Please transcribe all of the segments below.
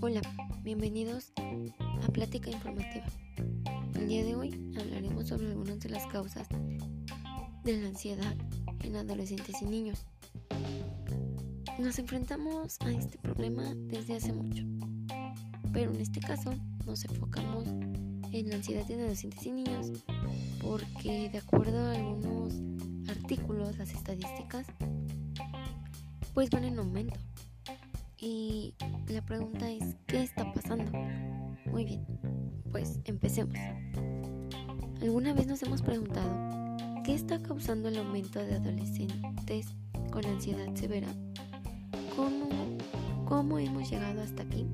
Hola, bienvenidos a Plática Informativa. El día de hoy hablaremos sobre algunas de las causas de la ansiedad en adolescentes y niños. Nos enfrentamos a este problema desde hace mucho, pero en este caso nos enfocamos en la ansiedad en adolescentes y niños porque de acuerdo a algunos artículos, las estadísticas, pues van en aumento. Y la pregunta es, ¿qué está pasando? Muy bien, pues empecemos. ¿Alguna vez nos hemos preguntado qué está causando el aumento de adolescentes con ansiedad severa? ¿Cómo, cómo hemos llegado hasta aquí?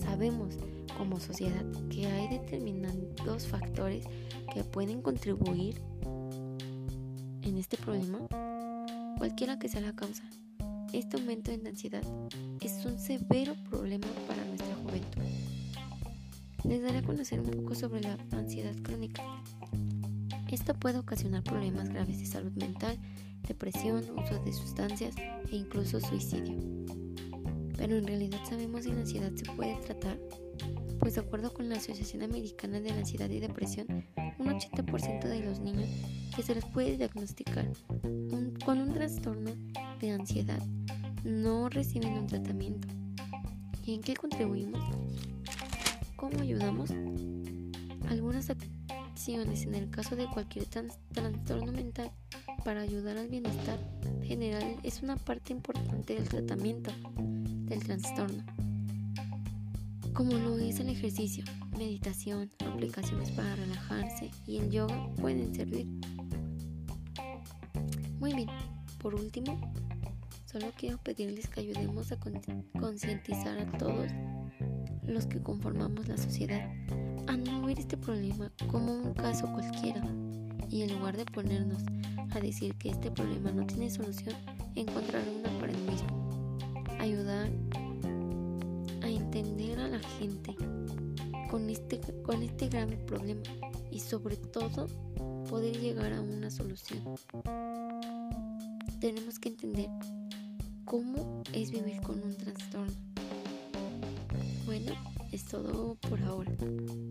Sabemos como sociedad que hay determinados factores que pueden contribuir en este problema, cualquiera que sea la causa. Este aumento en ansiedad es un severo problema para nuestra juventud. Les daré a conocer un poco sobre la ansiedad crónica. Esta puede ocasionar problemas graves de salud mental, depresión, uso de sustancias e incluso suicidio. Pero en realidad sabemos si la ansiedad se puede tratar pues de acuerdo con la Asociación Americana de la Ansiedad y Depresión, un 80% de los niños que se les puede diagnosticar con un trastorno de ansiedad no reciben un tratamiento. ¿Y en qué contribuimos? ¿Cómo ayudamos? Algunas acciones en el caso de cualquier trastorno mental para ayudar al bienestar general es una parte importante del tratamiento del trastorno como lo es el ejercicio, meditación, aplicaciones para relajarse y el yoga pueden servir. Muy bien, por último, solo quiero pedirles que ayudemos a concientizar a todos los que conformamos la sociedad a no ver este problema como un caso cualquiera y en lugar de ponernos a decir que este problema no tiene solución, encontrar una para el mismo. Ayudar entender a la gente con este, con este grave problema y sobre todo poder llegar a una solución. Tenemos que entender cómo es vivir con un trastorno. Bueno, es todo por ahora.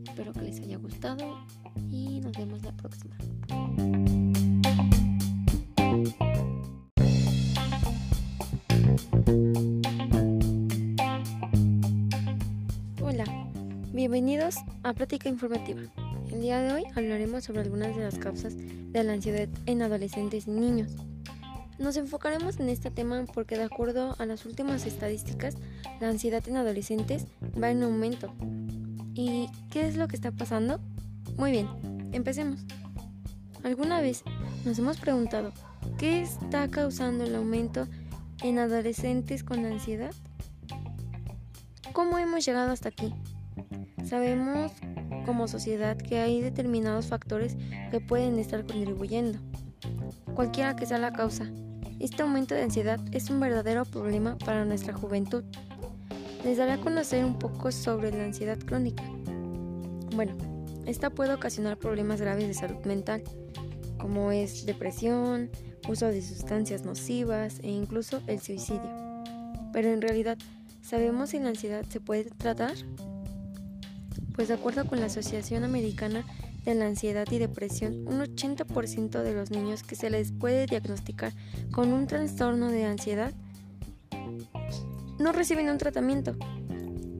Espero que les haya gustado y nos vemos la próxima. Bienvenidos a Plática Informativa. El día de hoy hablaremos sobre algunas de las causas de la ansiedad en adolescentes y niños. Nos enfocaremos en este tema porque de acuerdo a las últimas estadísticas, la ansiedad en adolescentes va en aumento. ¿Y qué es lo que está pasando? Muy bien, empecemos. ¿Alguna vez nos hemos preguntado qué está causando el aumento en adolescentes con ansiedad? ¿Cómo hemos llegado hasta aquí? Sabemos como sociedad que hay determinados factores que pueden estar contribuyendo, cualquiera que sea la causa. Este aumento de ansiedad es un verdadero problema para nuestra juventud. Les daré a conocer un poco sobre la ansiedad crónica. Bueno, esta puede ocasionar problemas graves de salud mental, como es depresión, uso de sustancias nocivas e incluso el suicidio. Pero en realidad, ¿sabemos si la ansiedad se puede tratar? pues de acuerdo con la Asociación Americana de la Ansiedad y Depresión, un 80% de los niños que se les puede diagnosticar con un trastorno de ansiedad no reciben un tratamiento.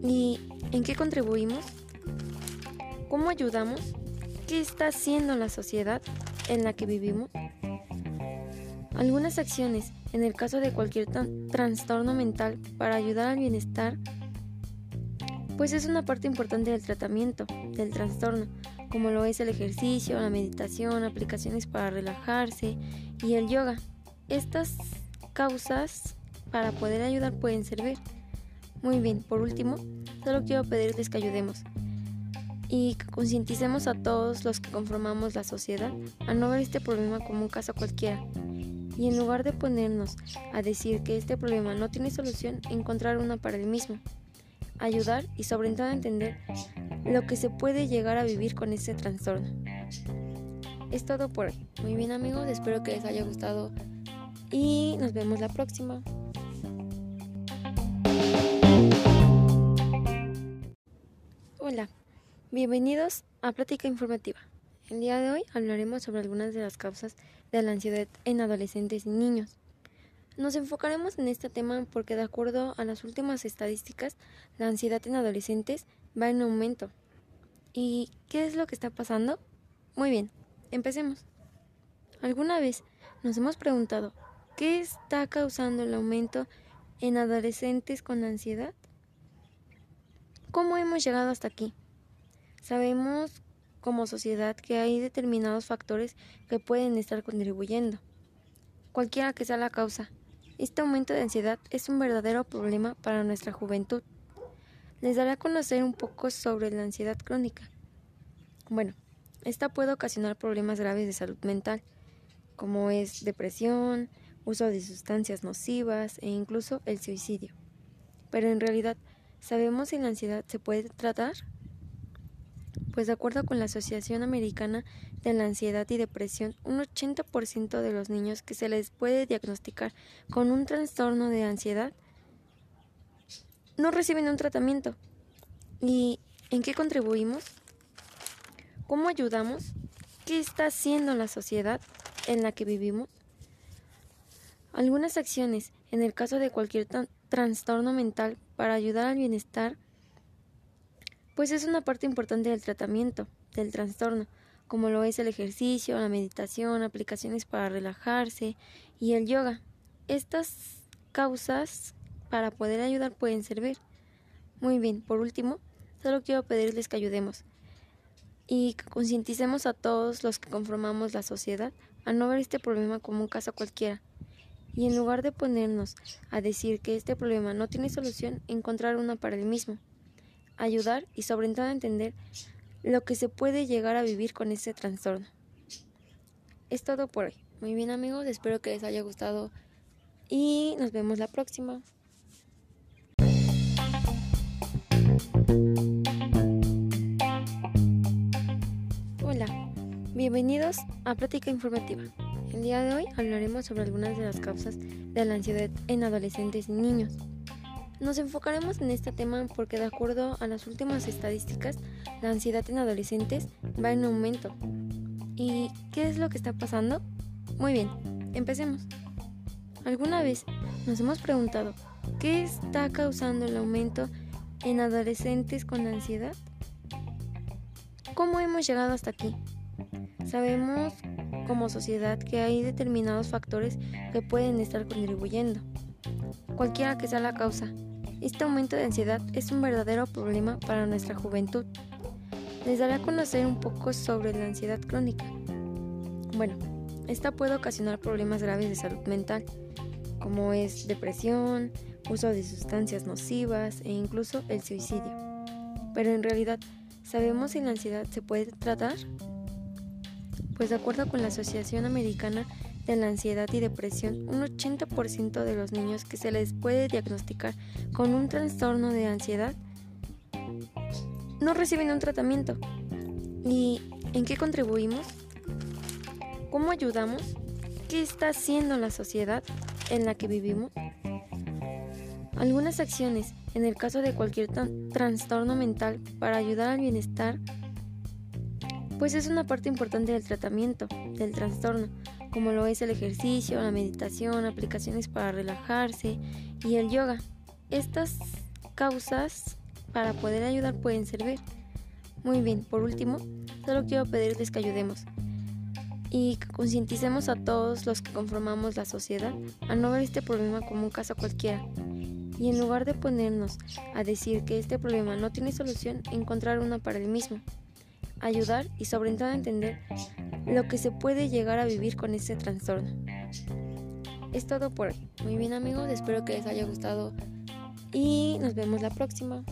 ¿Y en qué contribuimos? ¿Cómo ayudamos? ¿Qué está haciendo la sociedad en la que vivimos? Algunas acciones en el caso de cualquier trastorno mental para ayudar al bienestar pues es una parte importante del tratamiento del trastorno, como lo es el ejercicio, la meditación, aplicaciones para relajarse y el yoga. Estas causas para poder ayudar pueden servir. Muy bien, por último, solo quiero pedirles que ayudemos y que concienticemos a todos los que conformamos la sociedad a no ver este problema como un caso cualquiera. Y en lugar de ponernos a decir que este problema no tiene solución, encontrar una para el mismo ayudar y sobre todo entender lo que se puede llegar a vivir con este trastorno. Es todo por hoy. Muy bien amigos, espero que les haya gustado y nos vemos la próxima. Hola, bienvenidos a Plática Informativa. El día de hoy hablaremos sobre algunas de las causas de la ansiedad en adolescentes y niños. Nos enfocaremos en este tema porque de acuerdo a las últimas estadísticas, la ansiedad en adolescentes va en aumento. ¿Y qué es lo que está pasando? Muy bien, empecemos. ¿Alguna vez nos hemos preguntado qué está causando el aumento en adolescentes con ansiedad? ¿Cómo hemos llegado hasta aquí? Sabemos como sociedad que hay determinados factores que pueden estar contribuyendo. Cualquiera que sea la causa, este aumento de ansiedad es un verdadero problema para nuestra juventud. Les daré a conocer un poco sobre la ansiedad crónica. Bueno, esta puede ocasionar problemas graves de salud mental, como es depresión, uso de sustancias nocivas e incluso el suicidio. Pero en realidad, ¿sabemos si la ansiedad se puede tratar? Pues de acuerdo con la Asociación Americana de la Ansiedad y Depresión, un 80% de los niños que se les puede diagnosticar con un trastorno de ansiedad no reciben un tratamiento. ¿Y en qué contribuimos? ¿Cómo ayudamos? ¿Qué está haciendo la sociedad en la que vivimos? Algunas acciones, en el caso de cualquier trastorno mental, para ayudar al bienestar pues es una parte importante del tratamiento del trastorno, como lo es el ejercicio, la meditación, aplicaciones para relajarse y el yoga. Estas causas para poder ayudar pueden servir. Muy bien, por último, solo quiero pedirles que ayudemos y que concienticemos a todos los que conformamos la sociedad a no ver este problema como un caso cualquiera. Y en lugar de ponernos a decir que este problema no tiene solución, encontrar una para el mismo ayudar y sobre todo entender lo que se puede llegar a vivir con este trastorno. Es todo por hoy. Muy bien amigos, espero que les haya gustado y nos vemos la próxima. Hola, bienvenidos a Plática Informativa. El día de hoy hablaremos sobre algunas de las causas de la ansiedad en adolescentes y niños. Nos enfocaremos en este tema porque de acuerdo a las últimas estadísticas, la ansiedad en adolescentes va en aumento. ¿Y qué es lo que está pasando? Muy bien, empecemos. ¿Alguna vez nos hemos preguntado qué está causando el aumento en adolescentes con ansiedad? ¿Cómo hemos llegado hasta aquí? Sabemos como sociedad que hay determinados factores que pueden estar contribuyendo, cualquiera que sea la causa, este aumento de ansiedad es un verdadero problema para nuestra juventud. Les daré a conocer un poco sobre la ansiedad crónica. Bueno, esta puede ocasionar problemas graves de salud mental, como es depresión, uso de sustancias nocivas e incluso el suicidio. Pero en realidad, ¿sabemos si la ansiedad se puede tratar? Pues de acuerdo con la Asociación Americana de la ansiedad y depresión, un 80% de los niños que se les puede diagnosticar con un trastorno de ansiedad no reciben un tratamiento. ¿Y en qué contribuimos? ¿Cómo ayudamos? ¿Qué está haciendo la sociedad en la que vivimos? Algunas acciones, en el caso de cualquier trastorno mental, para ayudar al bienestar, pues es una parte importante del tratamiento del trastorno como lo es el ejercicio, la meditación, aplicaciones para relajarse y el yoga. Estas causas para poder ayudar pueden servir. Muy bien, por último, solo quiero pedirles que ayudemos y que concienticemos a todos los que conformamos la sociedad a no ver este problema como un caso cualquiera. Y en lugar de ponernos a decir que este problema no tiene solución, encontrar una para el mismo. Ayudar y sobre todo entender lo que se puede llegar a vivir con este trastorno. Es todo por hoy. Muy bien amigos, espero que les haya gustado y nos vemos la próxima.